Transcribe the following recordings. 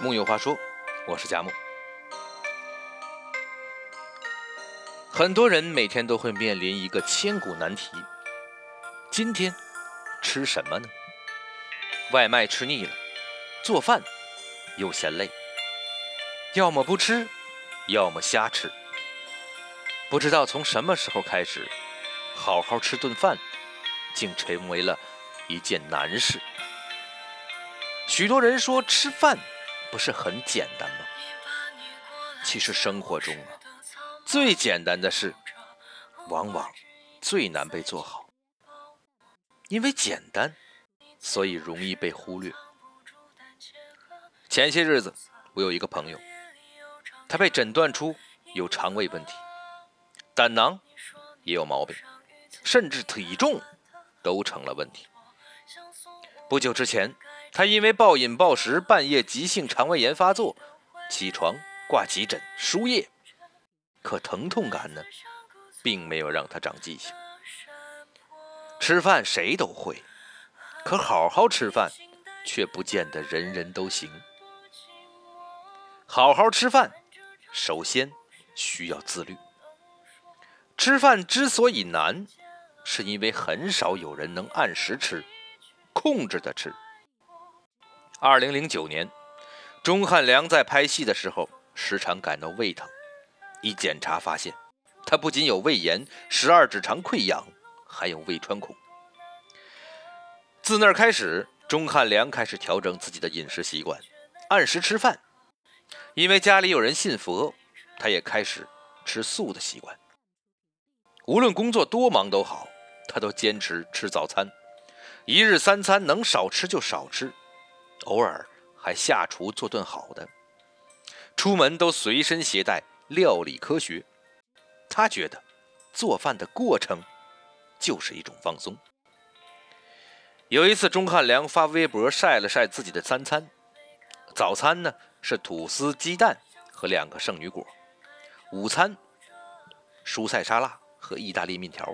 木有话说，我是佳木。很多人每天都会面临一个千古难题：今天吃什么呢？外卖吃腻了，做饭又嫌累，要么不吃，要么瞎吃。不知道从什么时候开始，好好吃顿饭竟成为了一件难事。许多人说吃饭。不是很简单吗？其实生活中啊，最简单的事，往往最难被做好。因为简单，所以容易被忽略。前些日子，我有一个朋友，他被诊断出有肠胃问题，胆囊也有毛病，甚至体重都成了问题。不久之前。他因为暴饮暴食，半夜急性肠胃炎发作，起床挂急诊输液，可疼痛感呢，并没有让他长记性。吃饭谁都会，可好好吃饭却不见得人人都行。好好吃饭，首先需要自律。吃饭之所以难，是因为很少有人能按时吃，控制的吃。二零零九年，钟汉良在拍戏的时候，时常感到胃疼。一检查发现，他不仅有胃炎、十二指肠溃疡，还有胃穿孔。自那开始，钟汉良开始调整自己的饮食习惯，按时吃饭。因为家里有人信佛，他也开始吃素的习惯。无论工作多忙都好，他都坚持吃早餐，一日三餐能少吃就少吃。偶尔还下厨做顿好的，出门都随身携带料理科学。他觉得做饭的过程就是一种放松。有一次，钟汉良发微博晒了晒自己的三餐：早餐呢是吐司、鸡蛋和两个圣女果；午餐蔬菜沙拉和意大利面条；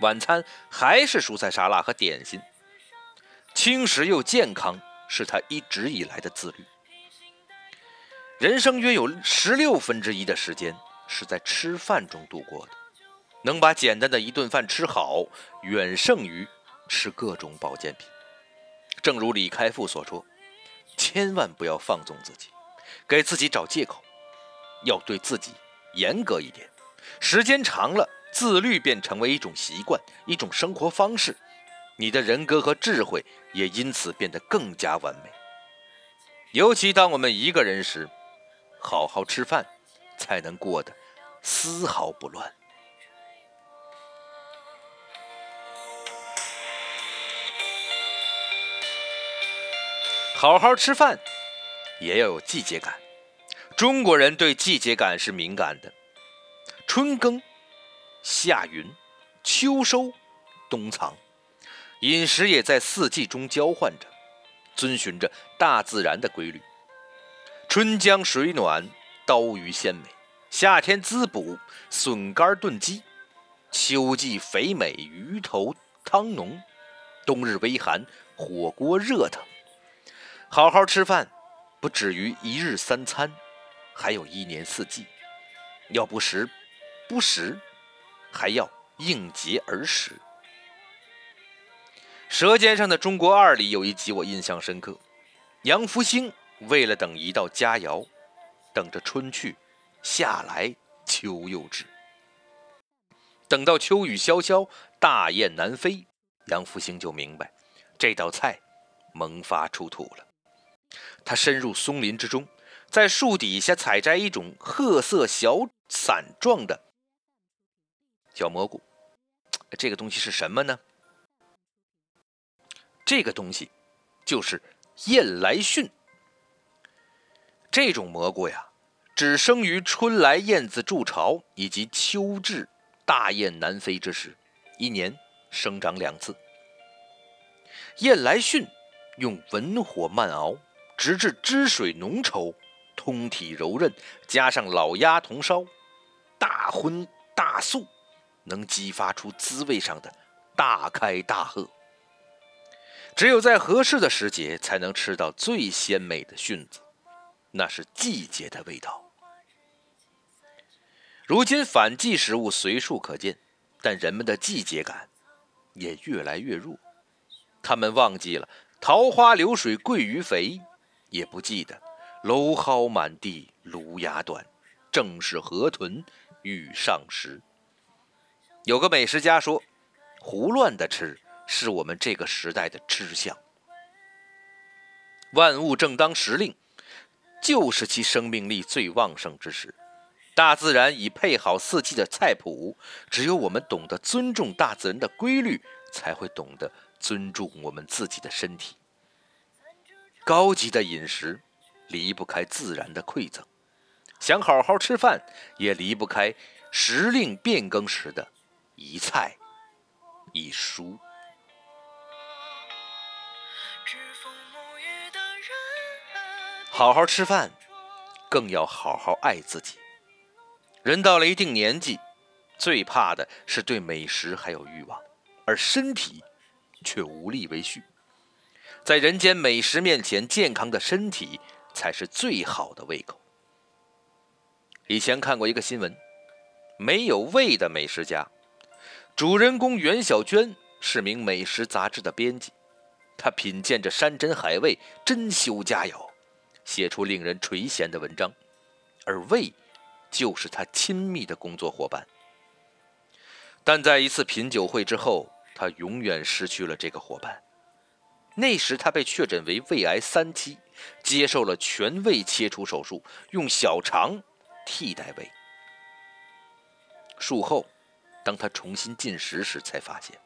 晚餐还是蔬菜沙拉和点心。轻食又健康是他一直以来的自律。人生约有十六分之一的时间是在吃饭中度过的，能把简单的一顿饭吃好，远胜于吃各种保健品。正如李开复所说：“千万不要放纵自己，给自己找借口，要对自己严格一点。时间长了，自律便成为一种习惯，一种生活方式。”你的人格和智慧也因此变得更加完美。尤其当我们一个人时，好好吃饭，才能过得丝毫不乱。好好吃饭，也要有季节感。中国人对季节感是敏感的。春耕，夏耘，秋收，冬藏。饮食也在四季中交换着，遵循着大自然的规律。春江水暖，刀鱼鲜美；夏天滋补，笋干炖鸡；秋季肥美，鱼头汤浓；冬日微寒，火锅热腾。好好吃饭，不止于一日三餐，还有一年四季。要不食，不食，还要应节而食。《舌尖上的中国二》里有一集我印象深刻，杨福兴为了等一道佳肴，等着春去，夏来秋又至。等到秋雨潇潇，大雁南飞，杨福兴就明白这道菜萌发出土了。他深入松林之中，在树底下采摘一种褐色小伞状的小蘑菇，这个东西是什么呢？这个东西就是燕来蕈。这种蘑菇呀，只生于春来燕子筑巢以及秋至大雁南飞之时，一年生长两次。燕来蕈用文火慢熬，直至汁水浓稠、通体柔韧，加上老鸭同烧，大荤大素，能激发出滋味上的大开大合。只有在合适的时节，才能吃到最鲜美的菌子，那是季节的味道。如今反季食物随处可见，但人们的季节感也越来越弱。他们忘记了“桃花流水鳜鱼肥”，也不记得“蒌蒿满地芦芽短，正是河豚欲上时”。有个美食家说：“胡乱的吃是我们这个时代的吃相。万物正当时令，就是其生命力最旺盛之时。大自然已配好四季的菜谱，只有我们懂得尊重大自然的规律，才会懂得尊重我们自己的身体。高级的饮食离不开自然的馈赠，想好好吃饭，也离不开时令变更时的。”一菜一蔬，好好吃饭，更要好好爱自己。人到了一定年纪，最怕的是对美食还有欲望，而身体却无力为续。在人间美食面前，健康的身体才是最好的胃口。以前看过一个新闻，没有胃的美食家。主人公袁小娟是名美食杂志的编辑，她品鉴着山珍海味，珍馐佳肴，写出令人垂涎的文章。而胃，就是他亲密的工作伙伴。但在一次品酒会之后，他永远失去了这个伙伴。那时他被确诊为胃癌三期，接受了全胃切除手术，用小肠替代胃。术后。当他重新进食时，才发现，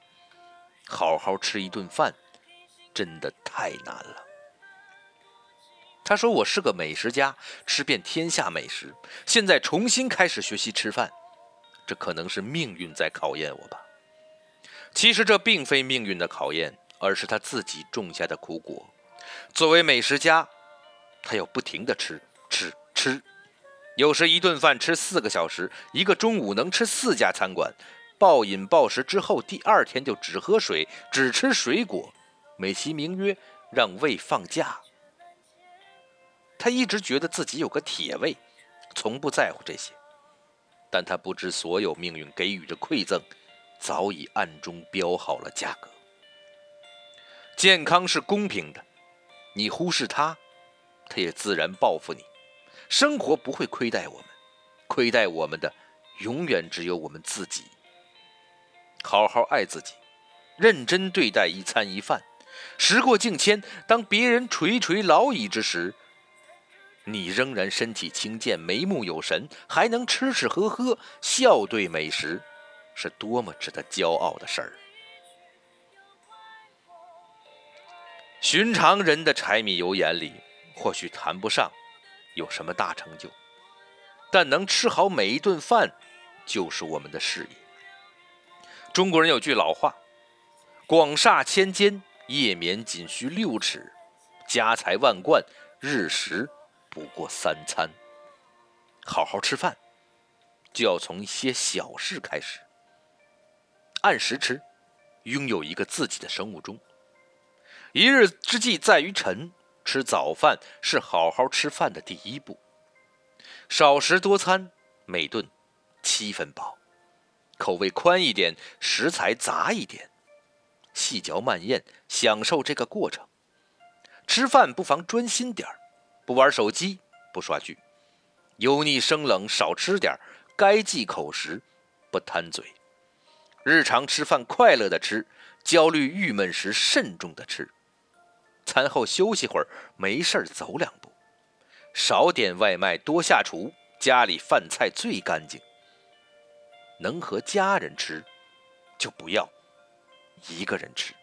好好吃一顿饭真的太难了。他说：“我是个美食家，吃遍天下美食，现在重新开始学习吃饭，这可能是命运在考验我吧。”其实这并非命运的考验，而是他自己种下的苦果。作为美食家，他要不停的吃吃吃。有时一顿饭吃四个小时，一个中午能吃四家餐馆，暴饮暴食之后，第二天就只喝水，只吃水果，美其名曰让胃放假。他一直觉得自己有个铁胃，从不在乎这些，但他不知所有命运给予的馈赠，早已暗中标好了价格。健康是公平的，你忽视它，它也自然报复你。生活不会亏待我们，亏待我们的永远只有我们自己。好好爱自己，认真对待一餐一饭。时过境迁，当别人垂垂老矣之时，你仍然身体轻健、眉目有神，还能吃吃喝喝、笑对美食，是多么值得骄傲的事儿！寻常人的柴米油盐里，或许谈不上。有什么大成就？但能吃好每一顿饭，就是我们的事业。中国人有句老话：“广厦千间，夜眠仅需六尺；家财万贯，日食不过三餐。”好好吃饭，就要从一些小事开始。按时吃，拥有一个自己的生物钟。一日之计在于晨。吃早饭是好好吃饭的第一步，少食多餐，每顿七分饱，口味宽一点，食材杂一点，细嚼慢咽，享受这个过程。吃饭不妨专心点儿，不玩手机，不刷剧，油腻生冷少吃点，该忌口时，不贪嘴。日常吃饭快乐的吃，焦虑郁闷时慎重的吃。餐后休息会儿，没事儿走两步，少点外卖，多下厨，家里饭菜最干净。能和家人吃，就不要一个人吃。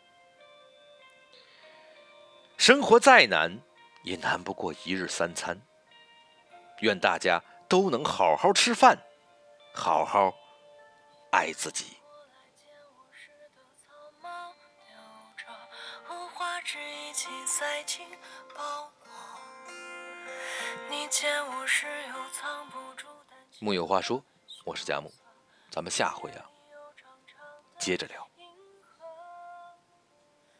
生活再难，也难不过一日三餐。愿大家都能好好吃饭，好好爱自己。木有话说，我是佳木，咱们下回啊，接着聊。